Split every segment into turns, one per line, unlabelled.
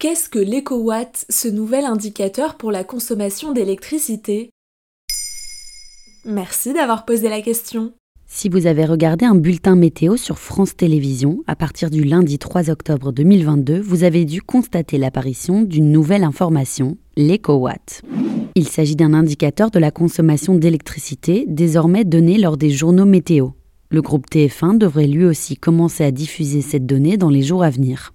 Qu'est-ce que l'écowatt, ce nouvel indicateur pour la consommation d'électricité? Merci d'avoir posé la question.
Si vous avez regardé un bulletin météo sur France Télévisions à partir du lundi 3 octobre 2022, vous avez dû constater l'apparition d'une nouvelle information, l'écowatt. Il s'agit d'un indicateur de la consommation d'électricité désormais donné lors des journaux météo. Le groupe TF1 devrait lui aussi commencer à diffuser cette donnée dans les jours à venir.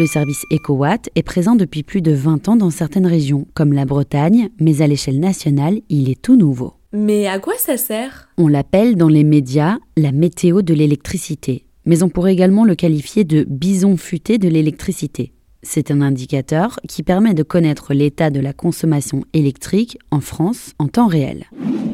Le service EcoWatt est présent depuis plus de 20 ans dans certaines régions, comme la Bretagne, mais à l'échelle nationale, il est tout nouveau.
Mais à quoi ça sert?
On l'appelle dans les médias la météo de l'électricité, mais on pourrait également le qualifier de bison futé de l'électricité. C'est un indicateur qui permet de connaître l'état de la consommation électrique en France en temps réel.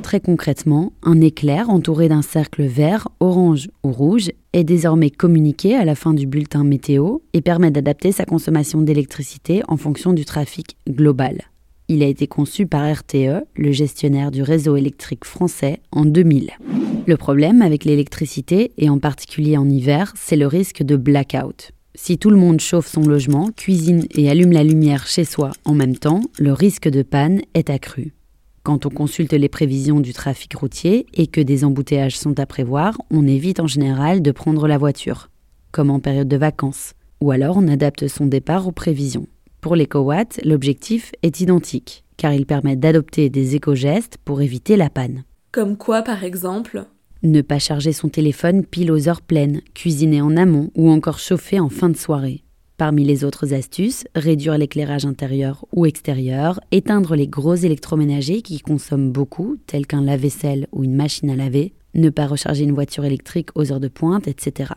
Très concrètement, un éclair entouré d'un cercle vert, orange ou rouge est désormais communiqué à la fin du bulletin météo et permet d'adapter sa consommation d'électricité en fonction du trafic global. Il a été conçu par RTE, le gestionnaire du réseau électrique français, en 2000. Le problème avec l'électricité, et en particulier en hiver, c'est le risque de blackout. Si tout le monde chauffe son logement, cuisine et allume la lumière chez soi en même temps, le risque de panne est accru. Quand on consulte les prévisions du trafic routier et que des embouteillages sont à prévoir, on évite en général de prendre la voiture, comme en période de vacances, ou alors on adapte son départ aux prévisions. Pour l'éco-watt, l'objectif est identique, car il permet d'adopter des éco-gestes pour éviter la panne.
Comme quoi par exemple?
Ne pas charger son téléphone pile aux heures pleines, cuisiner en amont ou encore chauffer en fin de soirée. Parmi les autres astuces, réduire l'éclairage intérieur ou extérieur, éteindre les gros électroménagers qui consomment beaucoup, tels qu'un lave-vaisselle ou une machine à laver, ne pas recharger une voiture électrique aux heures de pointe, etc.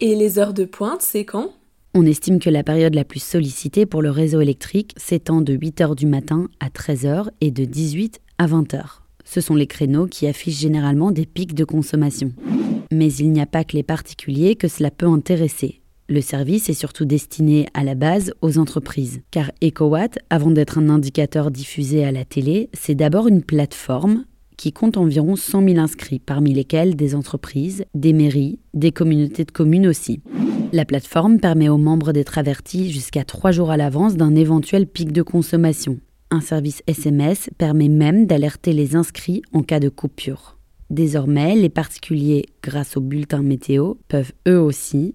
Et les heures de pointe, c'est quand?
On estime que la période la plus sollicitée pour le réseau électrique s'étend de 8h du matin à 13h et de 18 à 20h. Ce sont les créneaux qui affichent généralement des pics de consommation. Mais il n'y a pas que les particuliers que cela peut intéresser. Le service est surtout destiné à la base aux entreprises, car EcoWatt, avant d'être un indicateur diffusé à la télé, c'est d'abord une plateforme qui compte environ 100 000 inscrits, parmi lesquels des entreprises, des mairies, des communautés de communes aussi. La plateforme permet aux membres d'être avertis jusqu'à trois jours à l'avance d'un éventuel pic de consommation, un service SMS permet même d'alerter les inscrits en cas de coupure. Désormais, les particuliers, grâce au bulletin météo, peuvent eux aussi